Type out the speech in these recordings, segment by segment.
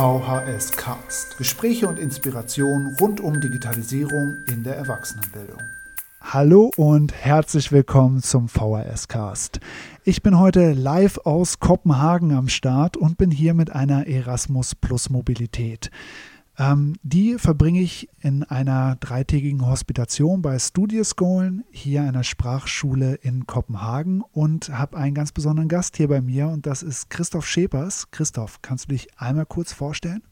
VHS Cast. Gespräche und Inspiration rund um Digitalisierung in der Erwachsenenbildung. Hallo und herzlich willkommen zum VHS Cast. Ich bin heute live aus Kopenhagen am Start und bin hier mit einer Erasmus Plus Mobilität. Ähm, die verbringe ich in einer dreitägigen Hospitation bei Studieskolen, hier einer Sprachschule in Kopenhagen und habe einen ganz besonderen Gast hier bei mir und das ist Christoph Schepers. Christoph, kannst du dich einmal kurz vorstellen?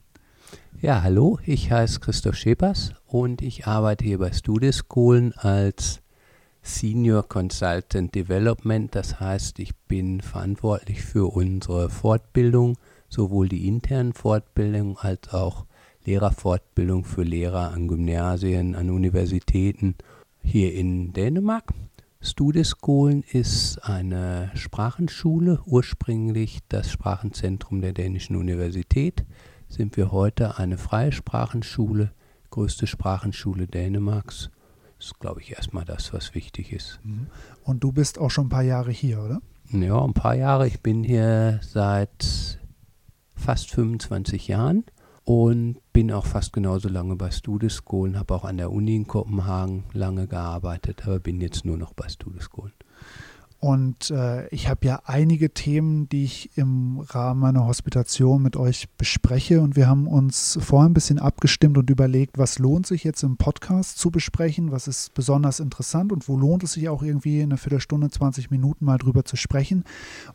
Ja, hallo, ich heiße Christoph Schepers und ich arbeite hier bei Studieskolen als Senior Consultant Development. Das heißt, ich bin verantwortlich für unsere Fortbildung, sowohl die internen Fortbildungen als auch Lehrerfortbildung für Lehrer an Gymnasien, an Universitäten hier in Dänemark. Studiescholen ist eine Sprachenschule, ursprünglich das Sprachenzentrum der Dänischen Universität. Sind wir heute eine freie Sprachenschule, größte Sprachenschule Dänemarks. Das ist, glaube ich, erstmal das, was wichtig ist. Mhm. Und du bist auch schon ein paar Jahre hier, oder? Ja, ein paar Jahre. Ich bin hier seit fast 25 Jahren und bin auch fast genauso lange bei Studeschool, habe auch an der Uni in Kopenhagen lange gearbeitet, aber bin jetzt nur noch bei Studeschool. Und äh, ich habe ja einige Themen, die ich im Rahmen meiner Hospitation mit euch bespreche. Und wir haben uns vorher ein bisschen abgestimmt und überlegt, was lohnt sich jetzt im Podcast zu besprechen, was ist besonders interessant und wo lohnt es sich auch irgendwie eine Viertelstunde, 20 Minuten mal drüber zu sprechen.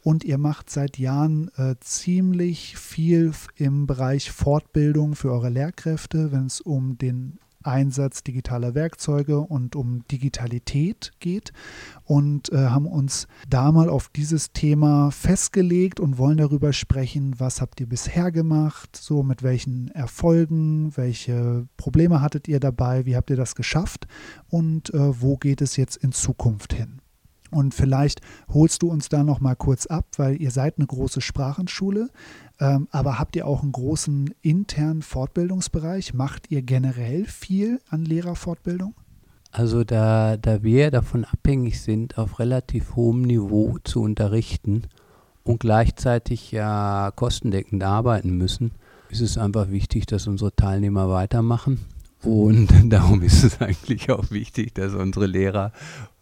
Und ihr macht seit Jahren äh, ziemlich viel im Bereich Fortbildung für eure Lehrkräfte, wenn es um den Einsatz digitaler Werkzeuge und um Digitalität geht und äh, haben uns da mal auf dieses Thema festgelegt und wollen darüber sprechen, was habt ihr bisher gemacht, so mit welchen Erfolgen, welche Probleme hattet ihr dabei, wie habt ihr das geschafft und äh, wo geht es jetzt in Zukunft hin. Und vielleicht holst du uns da noch mal kurz ab, weil ihr seid eine große Sprachenschule, ähm, aber habt ihr auch einen großen internen Fortbildungsbereich? Macht ihr generell viel an Lehrerfortbildung? Also da, da wir davon abhängig sind, auf relativ hohem Niveau zu unterrichten und gleichzeitig ja kostendeckend arbeiten müssen, ist es einfach wichtig, dass unsere Teilnehmer weitermachen. Und darum ist es eigentlich auch wichtig, dass unsere Lehrer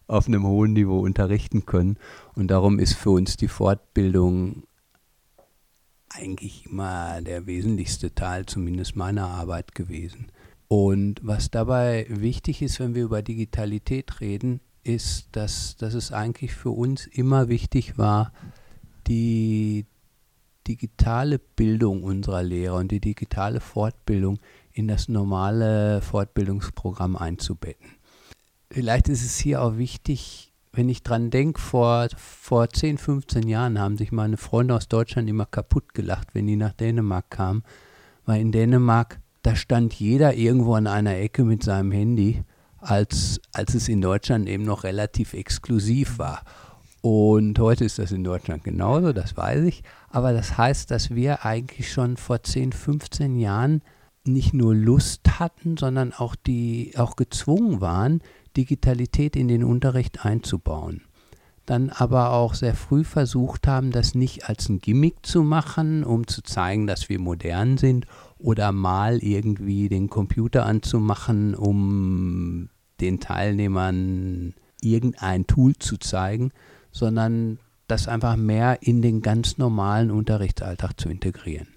auf einem hohen Niveau unterrichten können. Und darum ist für uns die Fortbildung eigentlich immer der wesentlichste Teil, zumindest meiner Arbeit gewesen. Und was dabei wichtig ist, wenn wir über Digitalität reden, ist, dass, dass es eigentlich für uns immer wichtig war, die digitale Bildung unserer Lehrer und die digitale Fortbildung in das normale Fortbildungsprogramm einzubetten vielleicht ist es hier auch wichtig, wenn ich dran denke, vor, vor 10, 15 Jahren haben sich meine Freunde aus Deutschland immer kaputt gelacht, wenn die nach Dänemark kamen. Weil in Dänemark, da stand jeder irgendwo an einer Ecke mit seinem Handy, als, als es in Deutschland eben noch relativ exklusiv war. Und heute ist das in Deutschland genauso, das weiß ich. Aber das heißt, dass wir eigentlich schon vor 10, 15 Jahren nicht nur Lust hatten, sondern auch die auch gezwungen waren, Digitalität in den Unterricht einzubauen. Dann aber auch sehr früh versucht haben, das nicht als ein Gimmick zu machen, um zu zeigen, dass wir modern sind oder mal irgendwie den Computer anzumachen, um den Teilnehmern irgendein Tool zu zeigen, sondern das einfach mehr in den ganz normalen Unterrichtsalltag zu integrieren.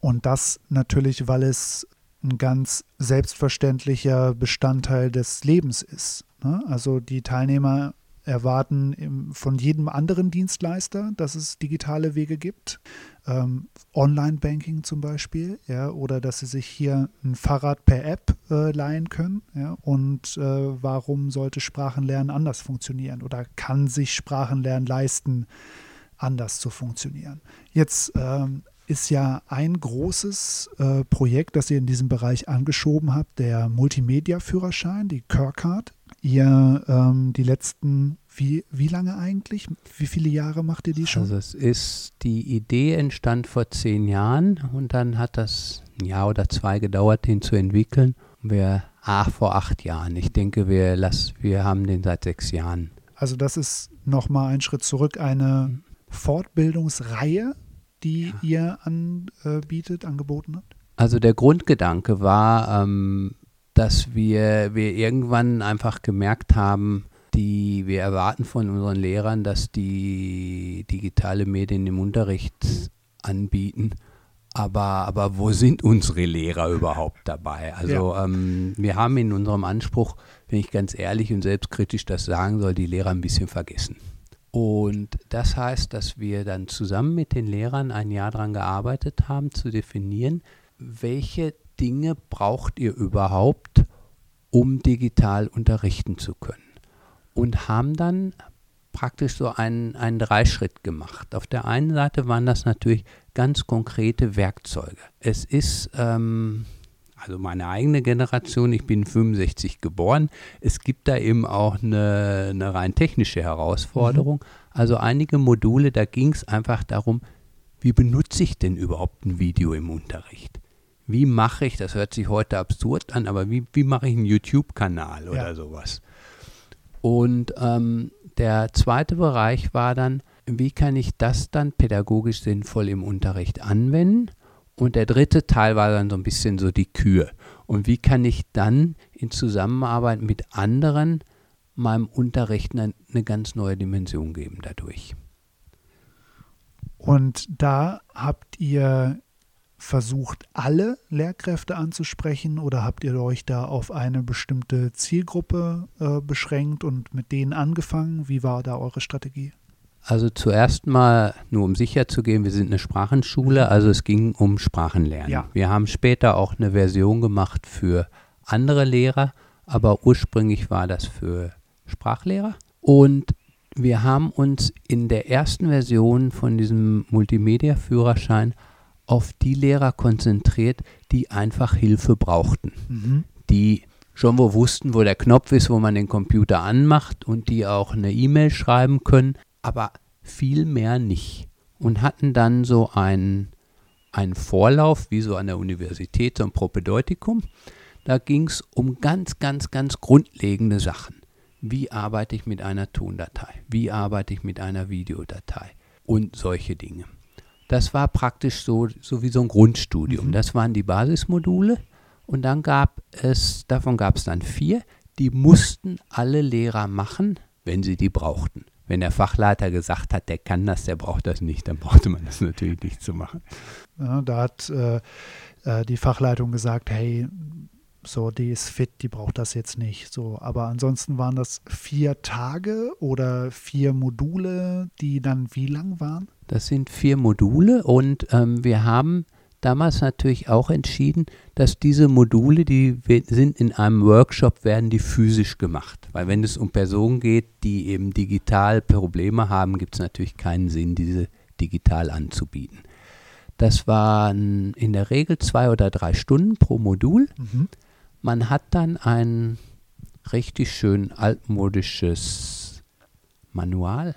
Und das natürlich, weil es ein ganz selbstverständlicher Bestandteil des Lebens ist. Ne? Also die Teilnehmer erwarten im, von jedem anderen Dienstleister, dass es digitale Wege gibt. Ähm, Online-Banking zum Beispiel, ja, oder dass sie sich hier ein Fahrrad per App äh, leihen können. Ja, und äh, warum sollte Sprachenlernen anders funktionieren oder kann sich Sprachenlernen leisten, anders zu funktionieren? Jetzt ähm, ist ja ein großes äh, Projekt, das ihr in diesem Bereich angeschoben habt, der Multimedia-Führerschein, die Curcard. Ihr ähm, die letzten, wie, wie lange eigentlich? Wie viele Jahre macht ihr die schon? Also es ist, die Idee entstand vor zehn Jahren und dann hat das ein Jahr oder zwei gedauert, den zu entwickeln. Wir, ach, vor acht Jahren. Ich denke, wir, lass, wir haben den seit sechs Jahren. Also das ist nochmal ein Schritt zurück, eine Fortbildungsreihe, die ja. ihr anbietet, angeboten habt? Also der Grundgedanke war, ähm, dass wir, wir irgendwann einfach gemerkt haben, die, wir erwarten von unseren Lehrern, dass die digitale Medien im Unterricht anbieten. Aber, aber wo sind unsere Lehrer überhaupt dabei? Also ja. ähm, wir haben in unserem Anspruch, wenn ich ganz ehrlich und selbstkritisch das sagen soll, die Lehrer ein bisschen vergessen. Und das heißt, dass wir dann zusammen mit den Lehrern ein Jahr daran gearbeitet haben, zu definieren, welche Dinge braucht ihr überhaupt, um digital unterrichten zu können. Und haben dann praktisch so einen, einen Dreischritt gemacht. Auf der einen Seite waren das natürlich ganz konkrete Werkzeuge. Es ist, ähm, also meine eigene Generation, ich bin 65 geboren, es gibt da eben auch eine, eine rein technische Herausforderung. Mhm. Also einige Module, da ging es einfach darum, wie benutze ich denn überhaupt ein Video im Unterricht? Wie mache ich, das hört sich heute absurd an, aber wie, wie mache ich einen YouTube-Kanal oder ja. sowas? Und ähm, der zweite Bereich war dann, wie kann ich das dann pädagogisch sinnvoll im Unterricht anwenden? Und der dritte Teil war dann so ein bisschen so die Kür. Und wie kann ich dann in Zusammenarbeit mit anderen meinem Unterricht eine, eine ganz neue Dimension geben dadurch? Und da habt ihr versucht, alle Lehrkräfte anzusprechen oder habt ihr euch da auf eine bestimmte Zielgruppe äh, beschränkt und mit denen angefangen? Wie war da eure Strategie? Also zuerst mal, nur um sicher zu gehen, wir sind eine Sprachenschule, also es ging um Sprachenlernen. Ja. Wir haben später auch eine Version gemacht für andere Lehrer, aber ursprünglich war das für Sprachlehrer. Und wir haben uns in der ersten Version von diesem Multimedia-Führerschein auf die Lehrer konzentriert, die einfach Hilfe brauchten, mhm. die schon wo wussten, wo der Knopf ist, wo man den Computer anmacht und die auch eine E-Mail schreiben können, aber viel mehr nicht. Und hatten dann so einen, einen Vorlauf, wie so an der Universität, so ein Propedeutikum. Da ging es um ganz, ganz, ganz grundlegende Sachen. Wie arbeite ich mit einer Tondatei? Wie arbeite ich mit einer Videodatei? Und solche Dinge. Das war praktisch so, so wie so ein Grundstudium. Mhm. Das waren die Basismodule. Und dann gab es, davon gab es dann vier, die mussten alle Lehrer machen, wenn sie die brauchten. Wenn der Fachleiter gesagt hat, der kann das, der braucht das nicht, dann brauchte man das natürlich nicht zu machen. Ja, da hat äh, äh die Fachleitung gesagt, hey, so, die ist fit, die braucht das jetzt nicht. So, aber ansonsten waren das vier Tage oder vier Module, die dann wie lang waren? Das sind vier Module und ähm, wir haben damals natürlich auch entschieden, dass diese Module, die sind in einem Workshop, werden die physisch gemacht. Weil wenn es um Personen geht, die eben digital Probleme haben, gibt es natürlich keinen Sinn, diese digital anzubieten. Das waren in der Regel zwei oder drei Stunden pro Modul. Mhm. Man hat dann ein richtig schön altmodisches Manual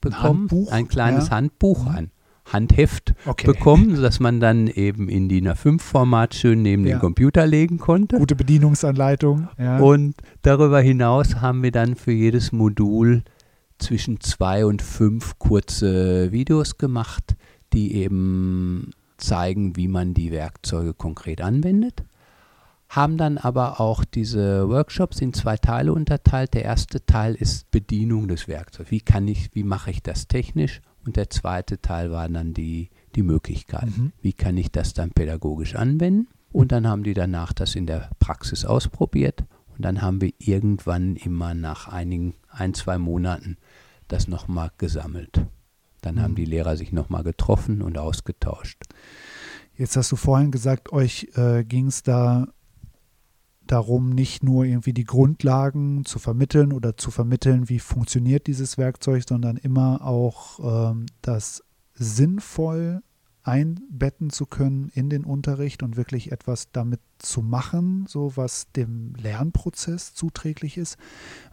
bekommen, Handbuch? ein kleines ja. Handbuch, ein Handheft okay. bekommen, sodass man dann eben in DIN A5-Format schön neben ja. den Computer legen konnte. Gute Bedienungsanleitung. Ja. Und darüber hinaus haben wir dann für jedes Modul zwischen zwei und fünf kurze Videos gemacht, die eben zeigen, wie man die Werkzeuge konkret anwendet haben dann aber auch diese Workshops in zwei Teile unterteilt. Der erste Teil ist Bedienung des Werkzeugs. Wie kann ich, wie mache ich das technisch? Und der zweite Teil war dann die, die Möglichkeit. Mhm. Wie kann ich das dann pädagogisch anwenden? Und dann haben die danach das in der Praxis ausprobiert. Und dann haben wir irgendwann immer nach einigen, ein, zwei Monaten das nochmal gesammelt. Dann mhm. haben die Lehrer sich nochmal getroffen und ausgetauscht. Jetzt hast du vorhin gesagt, euch äh, ging es da darum, nicht nur irgendwie die Grundlagen zu vermitteln oder zu vermitteln, wie funktioniert dieses Werkzeug, sondern immer auch ähm, das sinnvoll einbetten zu können in den Unterricht und wirklich etwas damit zu machen, so was dem Lernprozess zuträglich ist.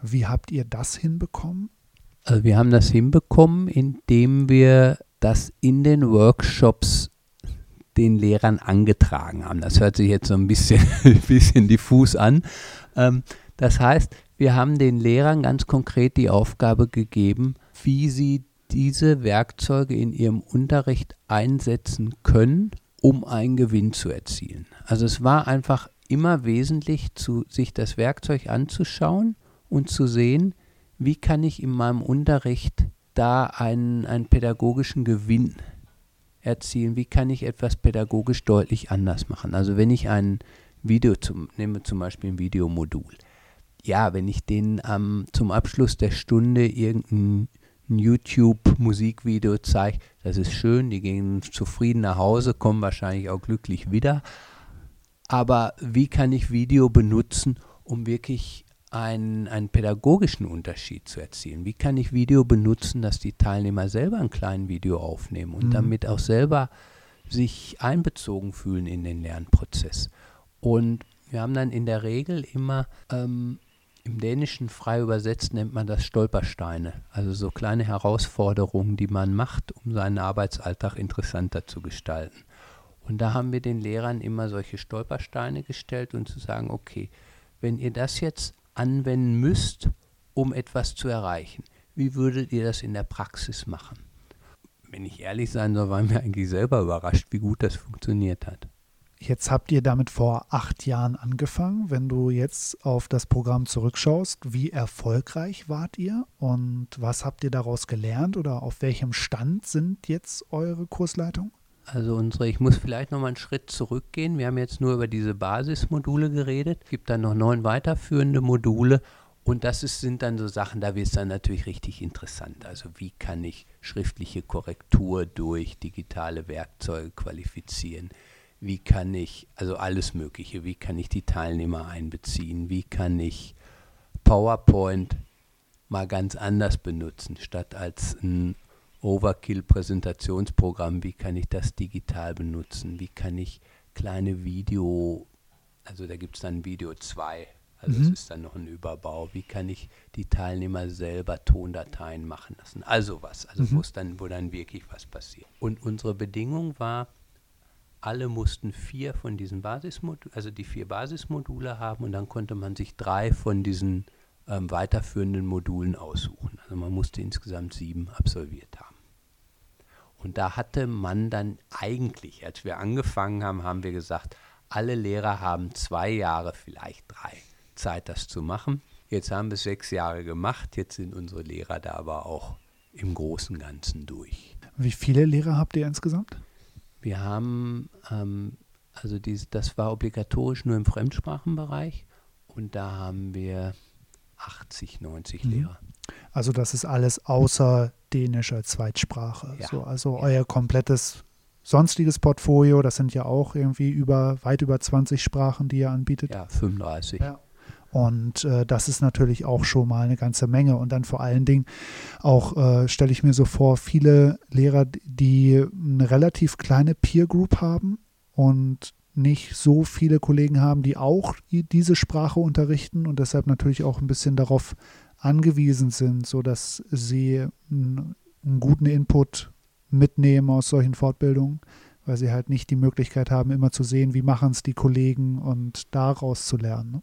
Wie habt ihr das hinbekommen? Also wir haben das hinbekommen, indem wir das in den Workshops den Lehrern angetragen haben. Das hört sich jetzt so ein bisschen, bisschen diffus an. Ähm, das heißt, wir haben den Lehrern ganz konkret die Aufgabe gegeben, wie sie diese Werkzeuge in ihrem Unterricht einsetzen können, um einen Gewinn zu erzielen. Also es war einfach immer wesentlich, zu, sich das Werkzeug anzuschauen und zu sehen, wie kann ich in meinem Unterricht da einen, einen pädagogischen Gewinn erzielen, wie kann ich etwas pädagogisch deutlich anders machen. Also wenn ich ein Video, zum, nehme zum Beispiel ein Videomodul, ja, wenn ich den ähm, zum Abschluss der Stunde irgendein YouTube-Musikvideo zeige, das ist schön, die gehen zufrieden nach Hause, kommen wahrscheinlich auch glücklich wieder. Aber wie kann ich Video benutzen, um wirklich einen, einen pädagogischen Unterschied zu erzielen? Wie kann ich Video benutzen, dass die Teilnehmer selber ein kleines Video aufnehmen und mhm. damit auch selber sich einbezogen fühlen in den Lernprozess? Und wir haben dann in der Regel immer ähm, im Dänischen frei übersetzt nennt man das Stolpersteine, also so kleine Herausforderungen, die man macht, um seinen Arbeitsalltag interessanter zu gestalten. Und da haben wir den Lehrern immer solche Stolpersteine gestellt und zu sagen, okay, wenn ihr das jetzt anwenden müsst, um etwas zu erreichen, wie würdet ihr das in der Praxis machen? Wenn ich ehrlich sein soll, waren wir eigentlich selber überrascht, wie gut das funktioniert hat. Jetzt habt ihr damit vor acht Jahren angefangen. Wenn du jetzt auf das Programm zurückschaust, wie erfolgreich wart ihr und was habt ihr daraus gelernt oder auf welchem Stand sind jetzt eure Kursleitungen? Also unsere, ich muss vielleicht noch mal einen Schritt zurückgehen. Wir haben jetzt nur über diese Basismodule geredet. Es gibt dann noch neun weiterführende Module und das ist, sind dann so Sachen, da wird es dann natürlich richtig interessant. Also wie kann ich schriftliche Korrektur durch digitale Werkzeuge qualifizieren? Wie kann ich, also alles Mögliche, wie kann ich die Teilnehmer einbeziehen? Wie kann ich PowerPoint mal ganz anders benutzen, statt als ein Overkill-Präsentationsprogramm, wie kann ich das digital benutzen, wie kann ich kleine Video, also da gibt es dann Video 2, also mhm. es ist dann noch ein Überbau, wie kann ich die Teilnehmer selber Tondateien machen lassen, also was, also mhm. wo dann, wo dann wirklich was passiert. Und unsere Bedingung war, alle mussten vier von diesen Basismodulen, also die vier Basismodule haben und dann konnte man sich drei von diesen ähm, weiterführenden Modulen aussuchen. Also man musste insgesamt sieben absolviert haben. Und da hatte man dann eigentlich, als wir angefangen haben, haben wir gesagt, alle Lehrer haben zwei Jahre, vielleicht drei, Zeit, das zu machen. Jetzt haben wir es sechs Jahre gemacht, jetzt sind unsere Lehrer da aber auch im Großen und Ganzen durch. Wie viele Lehrer habt ihr insgesamt? Wir haben, ähm, also dies, das war obligatorisch nur im Fremdsprachenbereich und da haben wir 80, 90 mhm. Lehrer. Also das ist alles außer Dänisch als Zweitsprache. Ja. So, also ja. euer komplettes sonstiges Portfolio, das sind ja auch irgendwie über weit über 20 Sprachen, die ihr anbietet. Ja, 35. Ja. Und äh, das ist natürlich auch schon mal eine ganze Menge. Und dann vor allen Dingen auch, äh, stelle ich mir so vor, viele Lehrer, die eine relativ kleine Peer Group haben und nicht so viele Kollegen haben, die auch diese Sprache unterrichten und deshalb natürlich auch ein bisschen darauf angewiesen sind, sodass sie einen, guten Input mitnehmen aus solchen Fortbildungen, weil sie halt nicht die Möglichkeit haben, immer zu sehen, wie machen es die Kollegen und daraus zu lernen.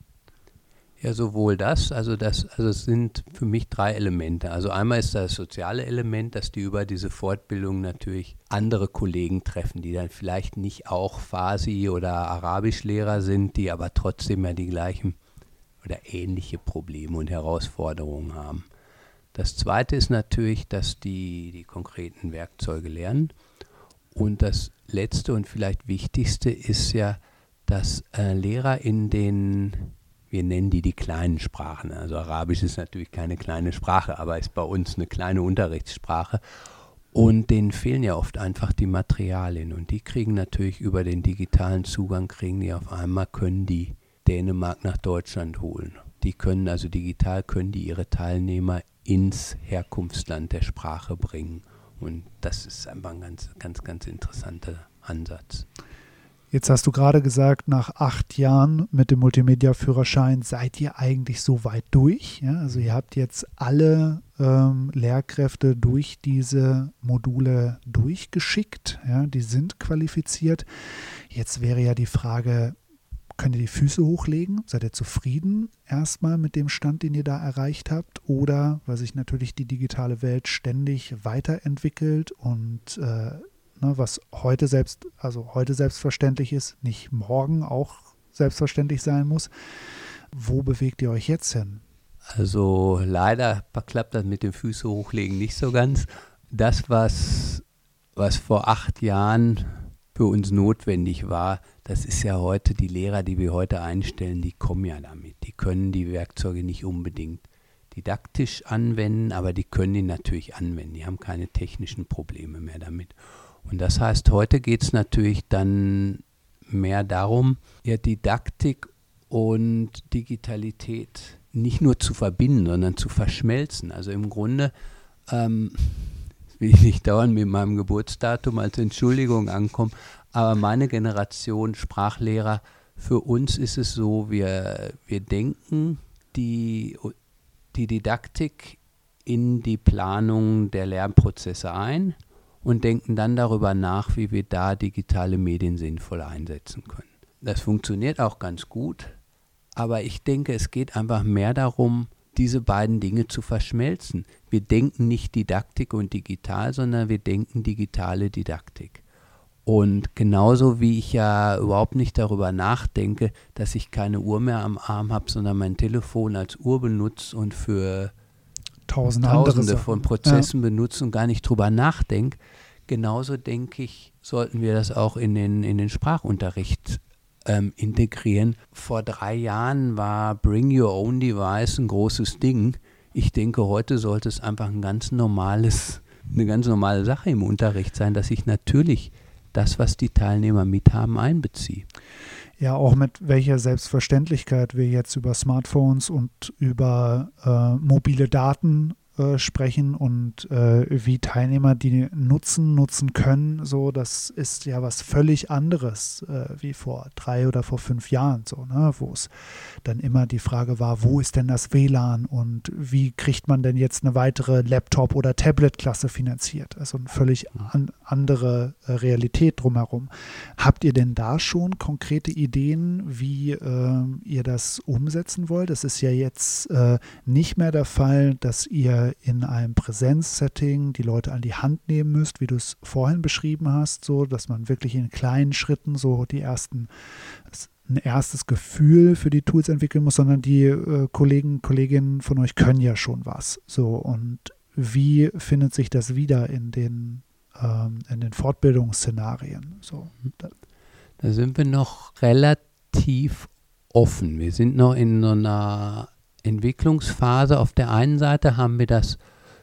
Ja, sowohl das, also das, also es sind für mich drei Elemente. Also einmal ist das soziale Element, dass die über diese Fortbildung natürlich andere Kollegen treffen, die dann vielleicht nicht auch Farsi oder Arabischlehrer sind, die aber trotzdem ja die gleichen oder ähnliche Probleme und Herausforderungen haben. Das zweite ist natürlich, dass die die konkreten Werkzeuge lernen. Und das letzte und vielleicht wichtigste ist ja, dass äh, Lehrer in den wir nennen die die kleinen Sprachen. Also Arabisch ist natürlich keine kleine Sprache, aber ist bei uns eine kleine Unterrichtssprache. Und denen fehlen ja oft einfach die Materialien. Und die kriegen natürlich über den digitalen Zugang, kriegen die auf einmal, können die Dänemark nach Deutschland holen. Die können also digital, können die ihre Teilnehmer ins Herkunftsland der Sprache bringen. Und das ist einfach ein ganz, ganz, ganz interessanter Ansatz. Jetzt hast du gerade gesagt, nach acht Jahren mit dem Multimedia-Führerschein seid ihr eigentlich so weit durch. Ja? Also ihr habt jetzt alle ähm, Lehrkräfte durch diese Module durchgeschickt. Ja? Die sind qualifiziert. Jetzt wäre ja die Frage, könnt ihr die Füße hochlegen? Seid ihr zufrieden erstmal mit dem Stand, den ihr da erreicht habt? Oder weil sich natürlich die digitale Welt ständig weiterentwickelt und äh, ne, was heute selbst, also heute selbstverständlich ist, nicht morgen auch selbstverständlich sein muss. Wo bewegt ihr euch jetzt hin? Also leider klappt das mit dem Füße hochlegen nicht so ganz. Das, was, was vor acht Jahren für uns notwendig war, das ist ja heute, die Lehrer, die wir heute einstellen, die kommen ja damit. Die können die Werkzeuge nicht unbedingt didaktisch anwenden, aber die können die natürlich anwenden. Die haben keine technischen Probleme mehr damit. Und das heißt, heute geht es natürlich dann mehr darum, ja, Didaktik und Digitalität nicht nur zu verbinden, sondern zu verschmelzen. Also im Grunde ähm, will ich nicht dauernd mit meinem Geburtsdatum als Entschuldigung ankommen, aber meine Generation Sprachlehrer, für uns ist es so, wir, wir denken die, die Didaktik in die Planung der Lernprozesse ein und denken dann darüber nach, wie wir da digitale Medien sinnvoll einsetzen können. Das funktioniert auch ganz gut, aber ich denke, es geht einfach mehr darum, diese beiden Dinge zu verschmelzen. Wir denken nicht Didaktik und digital, sondern wir denken digitale Didaktik. Und genauso wie ich ja überhaupt nicht darüber nachdenke, dass ich keine Uhr mehr am Arm habe, sondern mein Telefon als Uhr benutze und für Tausende, Tausende von Prozessen ja. benutze und gar nicht darüber nachdenke, genauso denke ich, sollten wir das auch in den, in den Sprachunterricht ähm, integrieren. Vor drei Jahren war Bring Your Own Device ein großes Ding. Ich denke, heute sollte es einfach ein ganz normales, eine ganz normale Sache im Unterricht sein, dass ich natürlich das, was die Teilnehmer mithaben, einbeziehe. Ja, auch mit welcher Selbstverständlichkeit wir jetzt über Smartphones und über äh, mobile Daten äh, sprechen und äh, wie Teilnehmer die nutzen, nutzen können, so, das ist ja was völlig anderes äh, wie vor drei oder vor fünf Jahren, so, ne, wo es dann immer die Frage war, wo ist denn das WLAN und wie kriegt man denn jetzt eine weitere Laptop- oder Tablet-Klasse finanziert? Also eine völlig an, andere äh, Realität drumherum. Habt ihr denn da schon konkrete Ideen, wie ähm, ihr das umsetzen wollt? Es ist ja jetzt äh, nicht mehr der Fall, dass ihr in einem Präsenzsetting die Leute an die Hand nehmen müsst, wie du es vorhin beschrieben hast, so dass man wirklich in kleinen Schritten so die ersten ein erstes Gefühl für die Tools entwickeln muss, sondern die äh, Kollegen, Kolleginnen von euch können ja schon was. So und wie findet sich das wieder in den ähm, in den Fortbildungsszenarien? So. Da, da sind wir noch relativ offen. Wir sind noch in so einer Entwicklungsphase. Auf der einen Seite haben wir das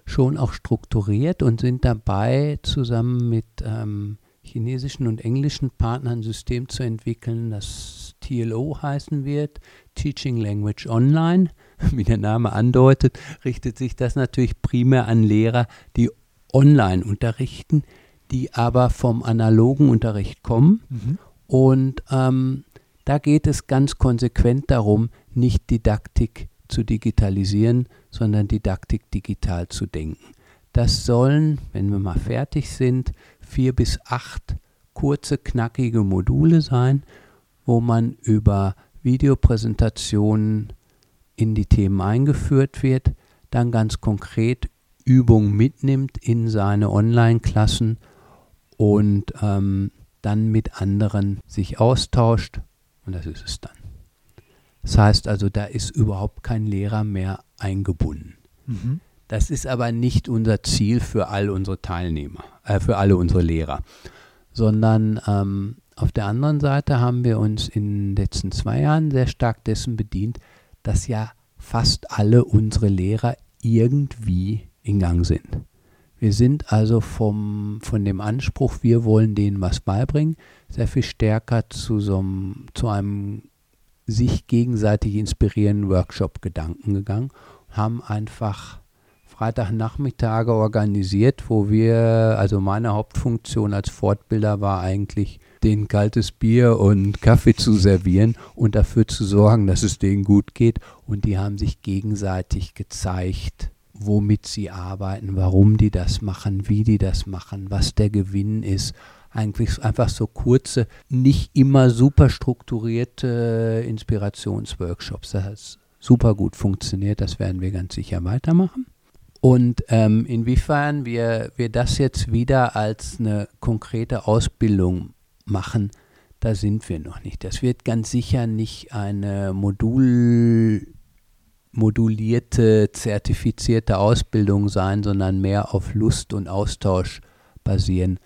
schon auch strukturiert und sind dabei, zusammen mit ähm, chinesischen und englischen Partnern ein System zu entwickeln, das TLO heißen wird, Teaching Language Online. Wie der Name andeutet, richtet sich das natürlich primär an Lehrer, die online unterrichten, die aber vom analogen Unterricht kommen. Mhm. Und ähm, da geht es ganz konsequent darum, nicht Didaktik zu digitalisieren, sondern Didaktik digital zu denken. Das sollen, wenn wir mal fertig sind, vier bis acht kurze, knackige Module sein, wo man über Videopräsentationen in die Themen eingeführt wird, dann ganz konkret Übungen mitnimmt in seine Online-Klassen und ähm, dann mit anderen sich austauscht. Und das ist es dann. Das heißt also, da ist überhaupt kein Lehrer mehr eingebunden. Mhm. Das ist aber nicht unser Ziel für all unsere Teilnehmer, äh, für alle unsere Lehrer, sondern ähm, auf der anderen Seite haben wir uns in den letzten zwei Jahren sehr stark dessen bedient, dass ja fast alle unsere Lehrer irgendwie in Gang sind. Wir sind also vom, von dem Anspruch, wir wollen denen was beibringen, sehr viel stärker zu, so einem, zu einem sich gegenseitig inspirierenden Workshop-Gedanken gegangen haben einfach Freitagnachmittage organisiert, wo wir, also meine Hauptfunktion als Fortbilder war eigentlich, den kaltes Bier und Kaffee zu servieren und dafür zu sorgen, dass es denen gut geht. Und die haben sich gegenseitig gezeigt, womit sie arbeiten, warum die das machen, wie die das machen, was der Gewinn ist, eigentlich einfach so kurze, nicht immer super strukturierte Inspirationsworkshops. Das hat super gut funktioniert, das werden wir ganz sicher weitermachen. Und ähm, inwiefern wir, wir das jetzt wieder als eine konkrete Ausbildung machen, da sind wir noch nicht. Das wird ganz sicher nicht eine Modul, modulierte, zertifizierte Ausbildung sein, sondern mehr auf Lust und Austausch basieren.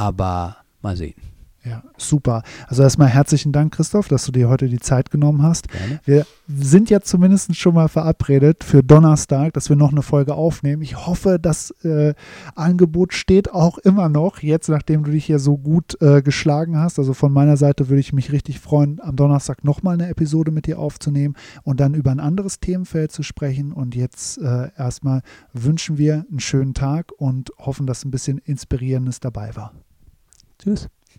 Aber mal sehen. Ja, super. Also erstmal herzlichen Dank, Christoph, dass du dir heute die Zeit genommen hast. Gerne. Wir sind ja zumindest schon mal verabredet für Donnerstag, dass wir noch eine Folge aufnehmen. Ich hoffe, das äh, Angebot steht auch immer noch, jetzt nachdem du dich hier so gut äh, geschlagen hast. Also von meiner Seite würde ich mich richtig freuen, am Donnerstag nochmal eine Episode mit dir aufzunehmen und dann über ein anderes Themenfeld zu sprechen. Und jetzt äh, erstmal wünschen wir einen schönen Tag und hoffen, dass ein bisschen Inspirierendes dabei war. Tschüss.